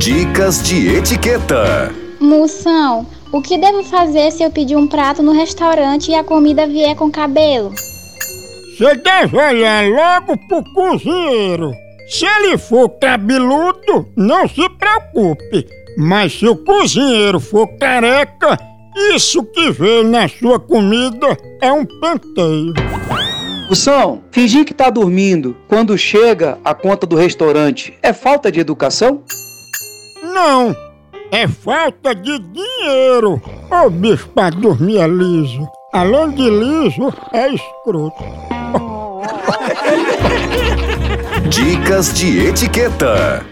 Dicas de etiqueta. Moção, o que devo fazer se eu pedir um prato no restaurante e a comida vier com cabelo? Você deve olhar logo pro cozinheiro. Se ele for cabeludo, não se preocupe. Mas se o cozinheiro for careca, isso que veio na sua comida é um penteio. Moção, fingir que tá dormindo quando chega a conta do restaurante é falta de educação? Não, é falta de dinheiro. Ô bicho pra dormir é liso. Além de liso, é escroto. Dicas de etiqueta.